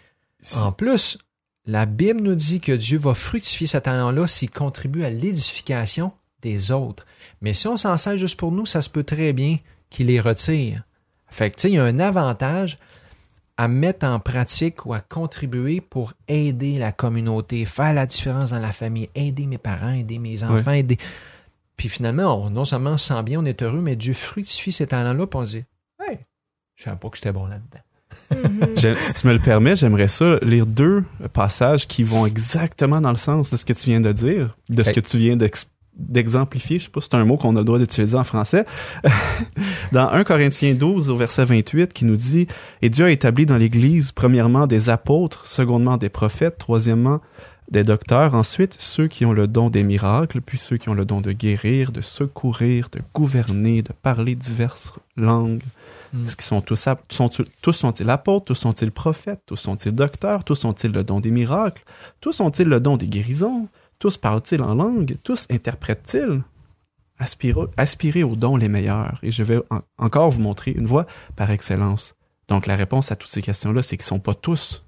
en plus, la Bible nous dit que Dieu va fructifier ce talent-là s'il contribue à l'édification des autres. Mais si on s'en sert juste pour nous, ça se peut très bien qu'il les retire. Fait que, tu sais, il y a un avantage à mettre en pratique ou à contribuer pour aider la communauté, faire la différence dans la famille, aider mes parents, aider mes enfants, aider. Puis finalement, on- non seulement on se sent bien, on est heureux, mais Dieu fructifie ces talents-là, puis on se dit Hey, je savais pas que j'étais bon là-dedans. Mhm. Si tu me le permets, j'aimerais ça lire deux passages qui vont exactement dans le sens de ce que tu viens de dire, de ce que tu viens d'ex- d'exemplifier. Je sais pas si c'est un mot qu'on a le droit d'utiliser en français. dans 1 Corinthiens 12 au verset 28 qui nous dit Et Dieu a établi dans l'Église premièrement des apôtres, secondement des prophètes, troisièmement des docteurs, ensuite ceux qui ont le don des miracles, puis ceux qui ont le don de guérir, de secourir, de gouverner, de parler diverses langues. Mm. Est-ce qu'ils sont tous, sont tous sont-ils apôtres, tous sont-ils prophètes, tous sont-ils docteurs, tous ont-ils le don des miracles, tous ont-ils le don des guérisons, tous parlent-ils en langue, tous interprètent-ils? Aspirez, aspirez aux dons les meilleurs, et je vais en- encore vous montrer une voie par excellence. Donc la réponse à toutes ces questions-là, c'est qu'ils sont pas tous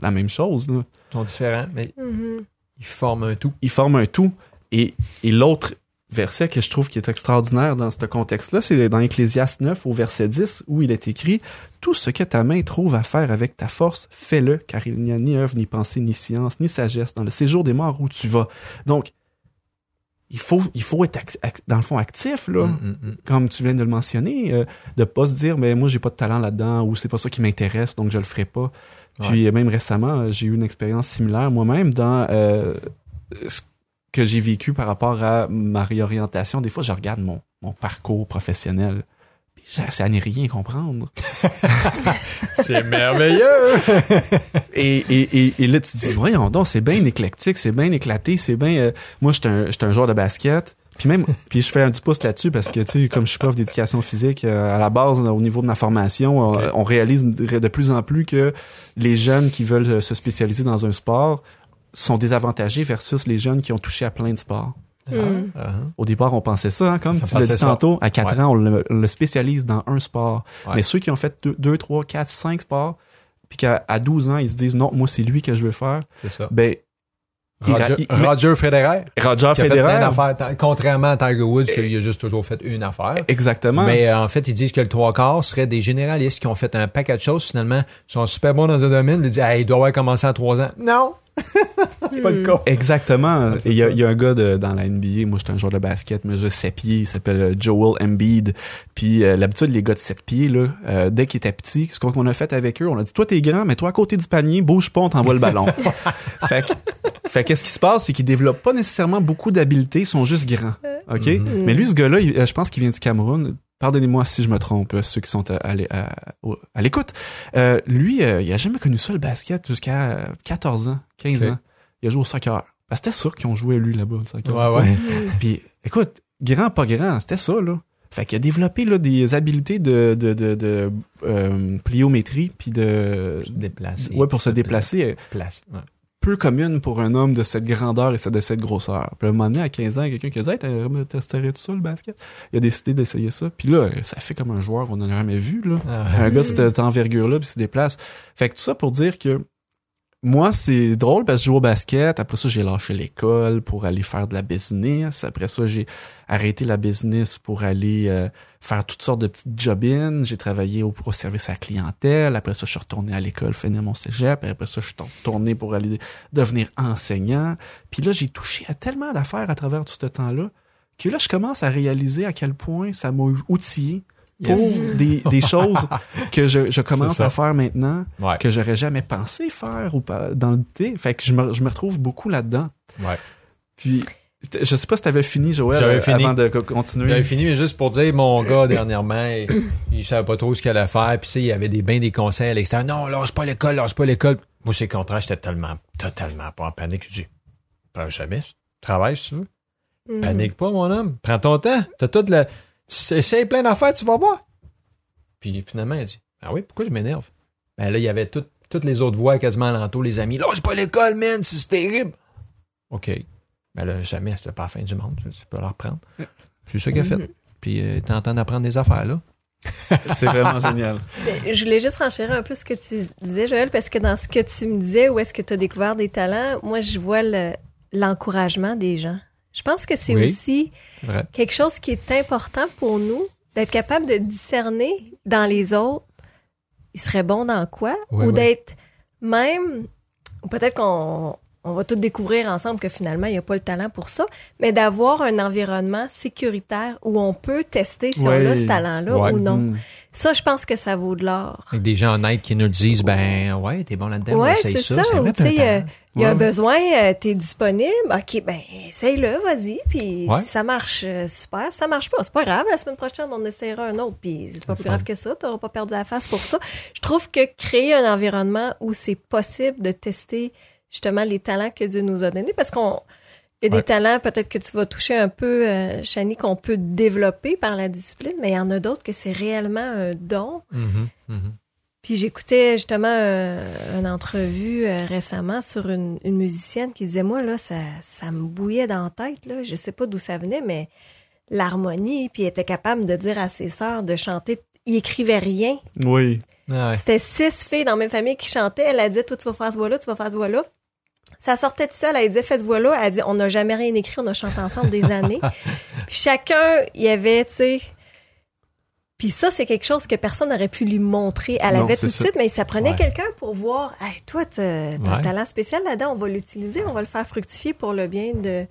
la même chose. là. Ils sont différents, mais Mhm. ils forment un tout. Ils forment un tout. Et, et l'autre verset que je trouve qui est extraordinaire dans ce contexte-là, c'est dans Ecclésiaste 9 au verset 10 où il est écrit Tout ce que ta main trouve à faire avec ta force, fais-le, car il n'y a ni œuvre, ni pensée, ni science, ni sagesse dans le séjour des morts où tu vas. Donc, il faut, il faut être dans le fond actif, là Mm, mm, mm. comme tu viens de le mentionner, euh, de pas se dire mais moi j'ai pas de talent là-dedans ou c'est pas ça qui m'intéresse donc je le ferai pas. Puis euh, même récemment, euh, j'ai eu une expérience similaire moi-même dans euh, ce que j'ai vécu par rapport à ma réorientation. Des fois, je regarde mon, mon parcours professionnel. ça- n'est rien comprendre. C'est merveilleux! Et, et, et, et là, tu te dis, voyons donc, c'est bien éclectique, c'est bien éclaté, c'est bien. euh, moi, j'étais un, j'étais un joueur de basket. Puis même, puis je fais un du pouce là-dessus parce que, tu sais, comme je suis prof d'éducation physique, euh, à la base, au niveau de ma formation, on, réalise de plus en plus que les jeunes qui veulent euh, se spécialiser dans un sport sont désavantagés versus les jeunes qui ont touché à plein de sports. Mm. Ah, ah. Au départ, on pensait ça, hein, comme Ça tu l'as pensait dit ça. tantôt. À 4 Ouais. ans, on le, on le spécialise dans un sport. Ouais. Mais ceux qui ont fait 2, 3, 4, 5 sports, puis qu'à à 12 ans, ils se disent non, moi, c'est lui que je veux faire, C'est ça. ben, Roger, il- Roger Federer, Roger qui a fait plein d'affaires, contrairement à Tiger Woods, qui a juste toujours fait une affaire. Exactement. Mais euh, en fait, ils disent que le trois quarts serait des généralistes qui ont fait un paquet de choses, finalement, sont super bons dans un domaine, ils disent hey, il doit avoir commencé à trois ans. Non! c'est pas le cas. Exactement. Il y, a- y un gars de- dans la NBA, moi j'étais un joueur de basket, mesure 7 pieds, il s'appelle euh, Joel Embiid. Puis euh, l'habitude, les gars de 7 pieds, là, euh, dès qu'ils étaient petits, ce qu'on a fait avec eux, on a dit, toi t'es grand, mais toi à côté du panier, bouge pas, on t'envoie le ballon. fait que, fait qu'est-ce qui se passe, c'est qu'ils développent pas nécessairement beaucoup d'habiletés, ils sont juste grands. OK? Mhm. Mais lui, ce gars-là, euh, je pense qu'il vient du Cameroun. Pardonnez-moi si je me trompe, euh, ceux qui sont à, à à- l'écoute. Euh, lui, euh, il a jamais connu ça, le basket, jusqu'à euh, 14 ans, 15 Ok. ans. Il a joué au soccer. Ben, c'était sûr qu'ils ont joué lui là-bas, le soccer. Ouais, ouais. Puis, écoute, grand, pas grand, c'était ça, là. Fait qu'il a développé là, des habiletés de, de, de, de euh, pliométrie, puis de... Se déplacer. Ouais, pour se déplacer, Place. Ouais. Peu commune pour un homme de cette grandeur et de cette grosseur. Puis à un moment donné, à 15 ans, quelqu'un qui a dit hey, t'as- testerais tout ça, le basket? Il a décidé d'essayer ça. Puis là, ça fait comme un joueur qu'on n'a jamais vu, là. Ah, Un gars de cette envergure-là, puis se déplace. Fait que tout ça pour dire que moi, c'est drôle parce que je joue au basket. Après ça, j'ai lâché l'école pour aller faire de la business. Après ça, j'ai arrêté la business pour aller euh, faire toutes sortes de petites job-ins. J'ai travaillé au, au service à clientèle. Après ça, je suis retourné à l'école, finir mon cégep. Après ça, je suis retourné pour aller devenir enseignant. Puis là, j'ai touché à tellement d'affaires à travers tout ce temps-là que là, je commence à réaliser à quel point ça m'a outillé pour Yes. des, des choses que je, je commence à faire maintenant Ouais. que j'aurais jamais pensé faire ou pas dans le thé. Fait que je me, je me retrouve beaucoup là-dedans. Ouais. Puis je sais pas si t'avais fini, Joël, J'avais euh, fini. avant de co- continuer. J'avais fini, mais juste pour dire, mon gars, dernièrement, il, il savait pas trop ce qu'il allait faire. Puis, tu sais, il y avait des, bien des conseils à l'extérieur. Non, lâche pas l'école, lâche pas l'école. Moi, c'est le contraire, j'étais tellement, totalement pas en panique. Je dis, pas un semestre, travaille si tu veux. Mhm. Panique pas, mon homme. Prends ton temps. T'as toute la. Tu essaies plein d'affaires, tu vas voir. Puis finalement, a dit Ah oui, pourquoi je m'énerve? Ben là, il y avait tout- toutes les autres voix quasiment alentour, les amis. Lâche pas l'école, man, c'est terrible. OK. Ben là, jamais, c'était pas la fin du monde. Tu tu peux la reprendre. C'est ça qu'il a fait. Puis euh, t'es en train d'apprendre des affaires, là. C'est vraiment génial. Mais Je voulais juste renchérir un peu ce que tu disais, Joël, parce que dans ce que tu me disais, où est-ce que tu as découvert des talents, moi, je vois le- l'encouragement des gens. Je pense que c'est Oui. aussi vrai. quelque chose qui est important pour nous, d'être capable de discerner dans les autres, ils seraient bons dans quoi, ou d'être même, peut-être qu'on on va tout découvrir ensemble que finalement, il n'y a pas le talent pour ça, mais d'avoir un environnement sécuritaire où on peut tester si on a ce talent-là Ouais. ou non. Mm. Ça, je pense que ça vaut de l'or. Avec des gens honnêtes qui nous disent, ben ouais, t'es bon là-dedans, Ouais, essaye c'est ça. ça. ça euh, talent. il y a un besoin, euh, t'es disponible. OK, ben, essaye-le, vas-y. Puis Ouais. si ça marche, euh, super. Si ça marche pas, c'est pas grave. La semaine prochaine, on essaiera un autre. Puis c'est pas plus fun. grave que ça. T'auras pas perdu la face pour ça. Je trouve que créer un environnement où c'est possible de tester justement les talents que Dieu nous a donnés, parce qu'on il y a Ouais. des talents peut-être que tu vas toucher un peu, euh, Shani, qu'on peut développer par la discipline, mais il y en a d'autres que c'est réellement un don. Mhm, mhm. Puis j'écoutais justement euh, une entrevue euh, récemment sur une, une musicienne qui disait moi là ça, ça me bouillait dans la tête là, je sais pas d'où ça venait mais l'harmonie puis elle était capable de dire à ses sœurs de chanter, il écrivait rien. Oui. Ouais. C'était six filles dans la même famille qui chantaient, elle a dit toi tu vas faire ce voix là, tu vas faire ce voix là. Ça sortait de seul, elle disait fais ce voix là, elle dit on n'a jamais rien écrit, on a chanté ensemble des années. Puis chacun, il y avait tu sais puis ça, c'est quelque chose que personne n'aurait pu lui montrer. Elle Non, avait tout de suite, mais ça prenait Ouais. quelqu'un pour voir, hey, toi, t'as t'as un talent spécial là-dedans, on va l'utiliser, on va le faire fructifier pour le bien de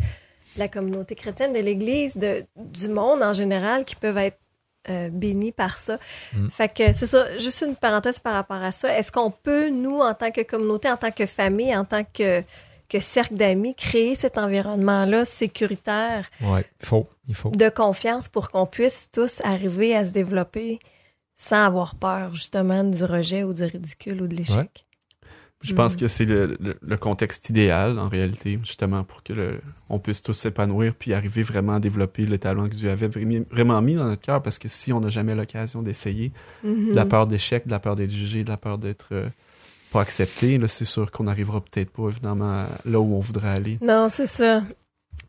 la communauté chrétienne, de l'Église, du monde en général qui peuvent être euh, bénis par ça. Mm. Fait que c'est ça, juste une parenthèse par rapport à ça. Est-ce qu'on peut, nous, en tant que communauté, en tant que famille, en tant que, que cercle d'amis, créer cet environnement-là sécuritaire il faut, il faut. de confiance pour qu'on puisse tous arriver à se développer sans avoir peur justement du rejet ou du ridicule ou de l'échec? Ouais. Je pense Mm. que c'est le, le- le contexte idéal, en réalité, justement, pour que le, on puisse tous s'épanouir puis arriver vraiment à développer le talent que Dieu avait vraiment- mis dans notre cœur, parce que si on n'a jamais l'occasion d'essayer, de la peur d'échec, de la peur d'être jugé, de la peur d'être euh, pas accepté, là, c'est sûr qu'on n'arrivera peut-être pas, évidemment, là où on voudrait aller. Non, c'est ça.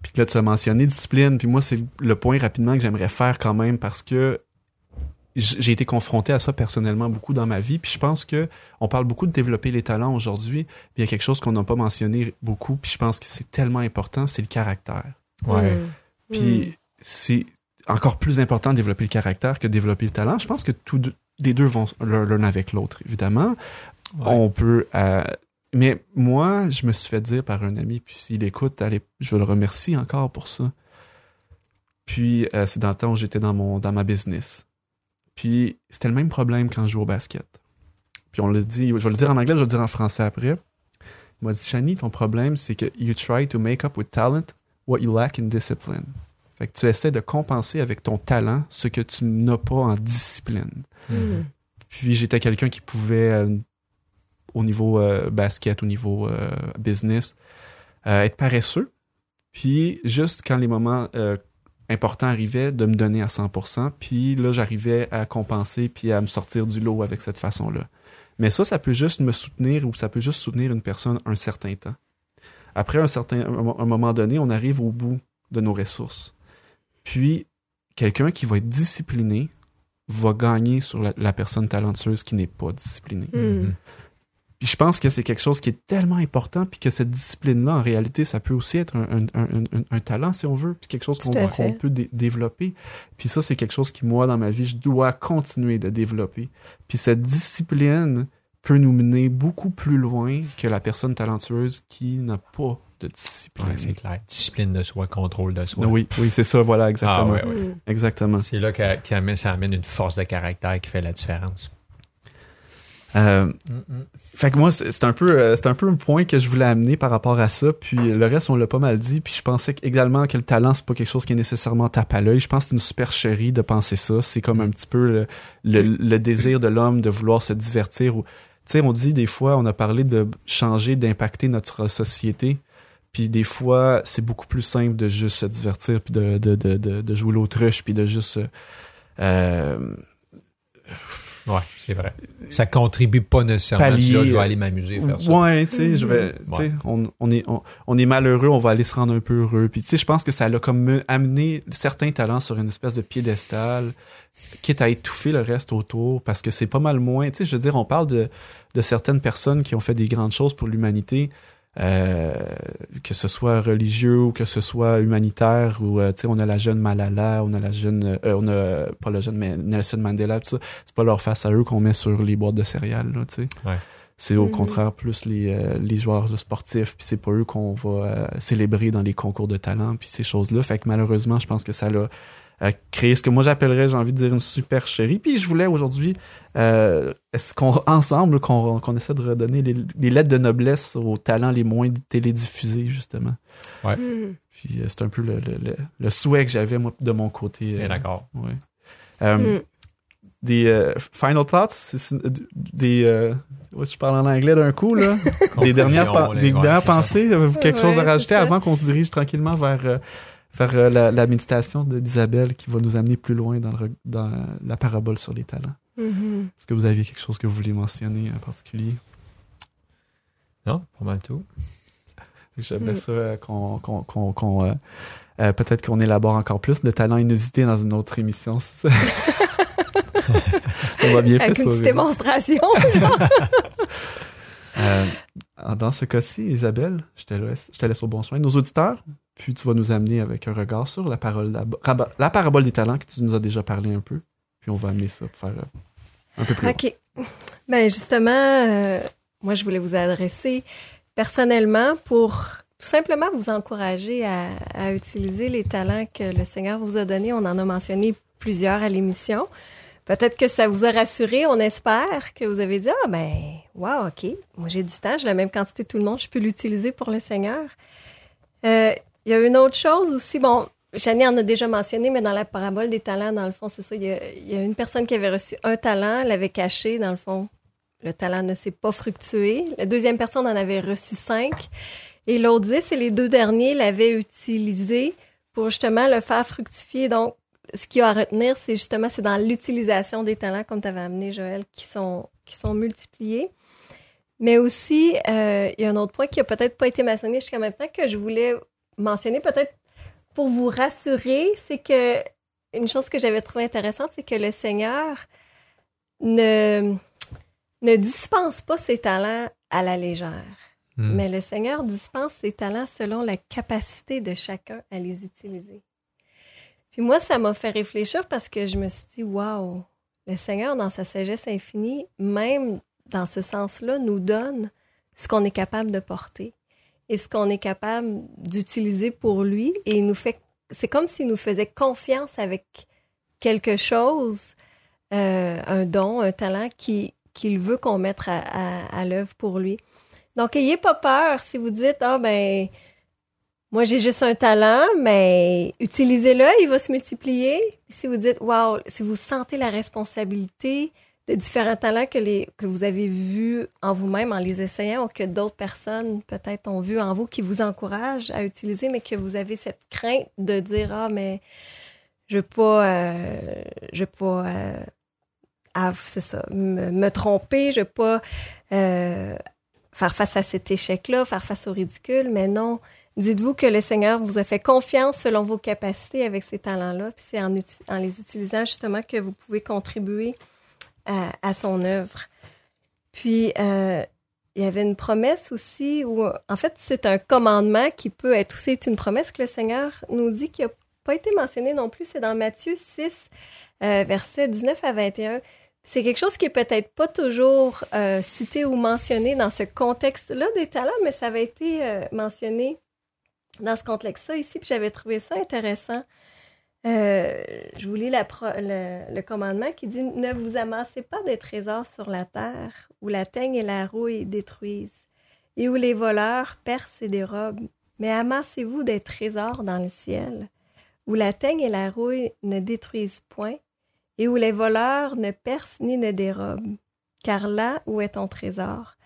Puis là, tu as mentionné discipline, puis moi, c'est le point rapidement que j'aimerais faire quand même, parce que j'ai été confronté à ça personnellement beaucoup dans ma vie, puis je pense que on parle beaucoup de développer les talents aujourd'hui, puis il y a quelque chose qu'on n'a pas mentionné beaucoup, puis je pense que c'est tellement important, c'est le caractère. Ouais. Mm. Puis c'est encore plus important de développer le caractère que de développer le talent. Je pense que tous deux- les deux vont l'un l'un avec l'autre, évidemment. Ouais. On peut. euh, mais moi, je me suis fait dire par un ami, puis s'il écoute, allez, je le remercie encore pour ça. Puis euh, c'est dans le temps où j'étais dans mon dans ma business. Puis c'était le même problème quand je joue au basket. Puis on le dit, je vais le dire en anglais, je vais le dire en français après. Il m'a dit, Shani, ton problème, c'est que you try to make up with talent what you lack in discipline. Fait que tu essaies de compenser avec ton talent ce que tu n'as pas en discipline. Mm. Puis j'étais quelqu'un qui pouvait, euh, au niveau euh, basket, au niveau euh, business, être paresseux. Puis juste quand les moments importants arrivaient, de me donner à 100%. Puis là, j'arrivais à compenser puis à me sortir du lot avec cette façon-là. Mais ça, ça peut juste me soutenir ou ça peut juste soutenir une personne un certain temps. Après un certain un moment donné, on arrive au bout de nos ressources. Puis quelqu'un qui va être discipliné va gagner sur la, la personne talentueuse qui n'est pas disciplinée. Mm. Puis je pense que c'est quelque chose qui est tellement important, puis que cette discipline-là, en réalité, ça peut aussi être un, un- un- un- un talent, si on veut, puis quelque chose qu'on peut dé- développer. Puis ça, c'est quelque chose qui, moi, dans ma vie, je dois continuer de développer. Puis cette discipline peut nous mener beaucoup plus loin que la personne talentueuse qui n'a pas de discipline. Ouais, c'est clair. Discipline de soi, contrôle de soi. oui, oui, c'est ça, voilà, Ah exactement. ouais, ouais. Mm. Exactement. C'est là que, que ça amène une force de caractère qui fait la différence. Euh, Mm-mm. Fait que moi, c'est un peu, euh, c'est un peu un point que je voulais amener par rapport à ça. Puis le reste, on l'a pas mal dit. Puis je pensais également que le talent, c'est pas quelque chose qui est nécessairement tape à l'œil. Je pense que c'est une supercherie de penser ça. C'est comme un petit peu le, le- le désir de l'homme de vouloir se divertir. Tu sais, on dit des fois, on a parlé de changer, d'impacter notre société. Puis des fois, c'est beaucoup plus simple de juste se divertir, puis de, de, de, de, de jouer l'autruche, puis de juste euh, euh, Ouais, c'est vrai. Ça contribue pas nécessairement. à Pallier, ça, je vais euh, aller m'amuser faire ça. Ouais, tu sais, je vais, tu sais, on, on est, on, on est malheureux, on va aller se rendre un peu heureux. Puis tu sais, je pense que ça l'a comme me- amené certains talents sur une espèce de piédestal, quitte à étouffer le reste autour, parce que c'est pas mal moins. Tu sais, je veux dire, on parle de, de certaines personnes qui ont fait des grandes choses pour l'humanité. Euh, que ce soit religieux ou que ce soit humanitaire ou euh, tu sais on a la jeune Malala on a la jeune euh, on a pas la jeune mais Nelson Mandela tout ça c'est pas leur face à eux qu'on met sur les boîtes de céréales là tu sais Ouais. C'est au Mhm. contraire plus les, euh, les joueurs sportifs, puis c'est pas eux qu'on va euh, célébrer dans les concours de talent, puis ces choses-là. Fait que malheureusement, je pense que ça l'a euh, créé ce que moi j'appellerais, j'ai envie de dire, une super chérie. Puis je voulais aujourd'hui, euh, est-ce qu'on ensemble, qu'on qu'on essaie de redonner les, les lettres de noblesse aux talents les moins télédiffusés, justement. Mhm. Puis euh, c'est un peu le, le, le, le souhait que j'avais, moi, de mon côté. Bien euh, d'accord. Ouais. Euh, Mm. Des euh, final thoughts, des. Euh, ouais, je parle en anglais d'un coup, là. des dernières, des ouais, dernières pensées, avez-vous quelque chose à Ouais, rajouter avant qu'on se dirige tranquillement vers, vers euh, la, la méditation d'Isabelle qui va nous amener plus loin dans, le re- dans la parabole sur les talents? Mhm. Est-ce que vous aviez quelque chose que vous voulez mentionner en particulier? Non, pas mal tout. J'aimerais Mm. ça euh, qu'on. euh, euh, Peut-être qu'on élabore encore plus de talents inusités dans une autre émission. On va bien Avec fait une ça. petite démonstration. Euh, dans ce cas-ci, Isabelle, je te, laisse, je te laisse au bon soin. Nos auditeurs, puis tu vas nous amener avec un regard sur la, parole, la, la parabole des talents que tu nous as déjà parlé un peu. Puis on va amener ça pour faire euh, un peu plus loin. OK. Ben justement, euh, moi, je voulais vous adresser personnellement pour tout simplement vous encourager à, utiliser les talents que le Seigneur vous a donnés. On en a mentionné plusieurs à l'émission. Peut-être que ça vous a rassuré, on espère que vous avez dit Ah, ben, wow, OK, moi j'ai du temps, j'ai la même quantité que tout le monde, je peux l'utiliser pour le Seigneur. Euh, Il y a une autre chose aussi, bon, Chani en a déjà mentionné, mais dans la parabole des talents, dans le fond, c'est ça. Il y, a, il y a une personne qui avait reçu un talent, l'avait caché, dans le fond. Le talent ne s'est pas fructué. La deuxième personne en avait reçu cinq. Et l'autre dix, et les deux derniers l'avaient utilisé pour justement le faire fructifier. Donc, ce qu'il y a à retenir, c'est justement, c'est dans l'utilisation des talents, comme tu avais amené, Joël, qui sont, qui sont multipliés. Mais aussi, euh, il y a un autre point qui a peut-être pas été mentionné jusqu'à maintenant que je voulais mentionner peut-être pour vous rassurer, c'est que une chose que j'avais trouvé intéressante, c'est que le Seigneur ne, ne dispense pas ses talents à la légère. Hmm. Mais le Seigneur dispense ses talents selon la capacité de chacun à les utiliser. Puis moi, ça m'a fait réfléchir parce que je me suis dit, waouh, le Seigneur, dans sa sagesse infinie, même dans ce sens-là, nous donne ce qu'on est capable de porter et ce qu'on est capable d'utiliser pour lui. Et il nous fait, c'est comme s'il nous faisait confiance avec quelque chose, euh, un don, un talent qui, qu'il veut qu'on mette à, à, à l'œuvre pour lui. Donc, ayez pas peur si vous dites, ah ben, moi j'ai juste un talent, mais utilisez-le, il va se multiplier. Si vous dites, wow, si vous sentez la responsabilité de différents talents que, les, que vous avez vus en vous-même en les essayant ou que d'autres personnes peut-être ont vu en vous qui vous encouragent à utiliser, mais que vous avez cette crainte de dire, ah, mais je veux pas, euh, je veux pas, ah, c'est ça, me, tromper, je veux pas euh, faire face à cet échec-là, faire face au ridicule, mais non. Dites-vous que le Seigneur vous a fait confiance selon vos capacités avec ces talents-là, puis c'est en, en, les utilisant justement que vous pouvez contribuer à, son œuvre. Puis, euh, il y avait une promesse aussi, où, en fait, c'est un commandement qui peut être aussi une promesse que le Seigneur nous dit qui n'a pas été mentionné non plus, c'est dans Matthieu 6, euh, versets 19 à 21. C'est quelque chose qui est peut-être pas toujours euh, cité ou mentionné dans ce contexte-là des talents, mais ça avait été euh, mentionné dans ce contexte-là ici, puis j'avais trouvé ça intéressant. Euh, je vous lis la le, le, commandement qui dit Ne vous amassez pas des trésors sur la terre, où la teigne et la rouille détruisent, et où les voleurs percent et dérobent, mais amassez-vous des trésors dans le ciel, où la teigne et la rouille ne détruisent point, et où les voleurs ne percent ni ne dérobent. Car là où est ton trésor,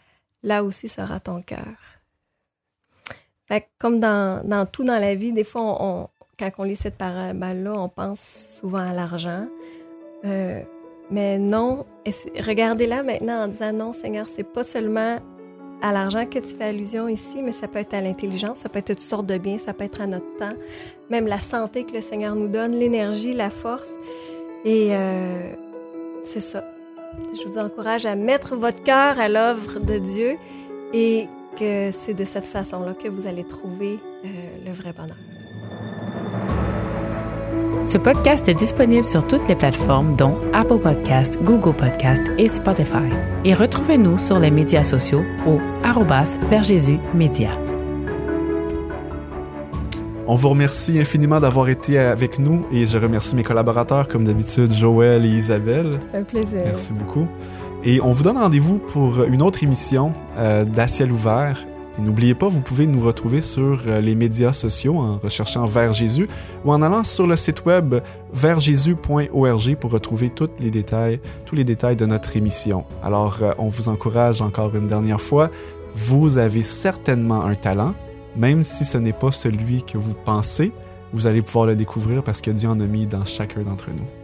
là aussi sera ton cœur. Comme dans, dans, tout dans la vie, des fois, on, quand on lit cette parabole-là, on pense souvent à l'argent. Euh, mais non, regardez-la maintenant en disant non, Seigneur, c'est pas seulement à l'argent que tu fais allusion ici, mais ça peut être à l'intelligence, ça peut être toutes sortes de biens, ça peut être à notre temps, même la santé que le Seigneur nous donne, l'énergie, la force. Et euh, c'est ça. Je vous encourage à mettre votre cœur à l'œuvre de Dieu et que c'est de cette façon-là que vous allez trouver euh, le vrai bonheur. Ce podcast est disponible sur toutes les plateformes dont Apple Podcast, Google Podcast et Spotify. Et retrouvez-nous sur les médias sociaux au arrobas vers Jésus Média. On vous remercie infiniment d'avoir été avec nous et je remercie mes collaborateurs comme d'habitude, Joël et Isabelle. C'est un plaisir. Merci beaucoup. Et on vous donne rendez-vous pour une autre émission euh, d'À ciel ouvert. Et n'oubliez pas, vous pouvez nous retrouver sur euh, les médias sociaux en recherchant Vers Jésus ou en allant sur le site web versjésus.org pour retrouver tous les détails, tous les détails de notre émission. Alors, euh, on vous encourage encore une dernière fois. Vous avez certainement un talent, même si ce n'est pas celui que vous pensez. Vous allez pouvoir le découvrir parce que Dieu en a mis dans chacun d'entre nous.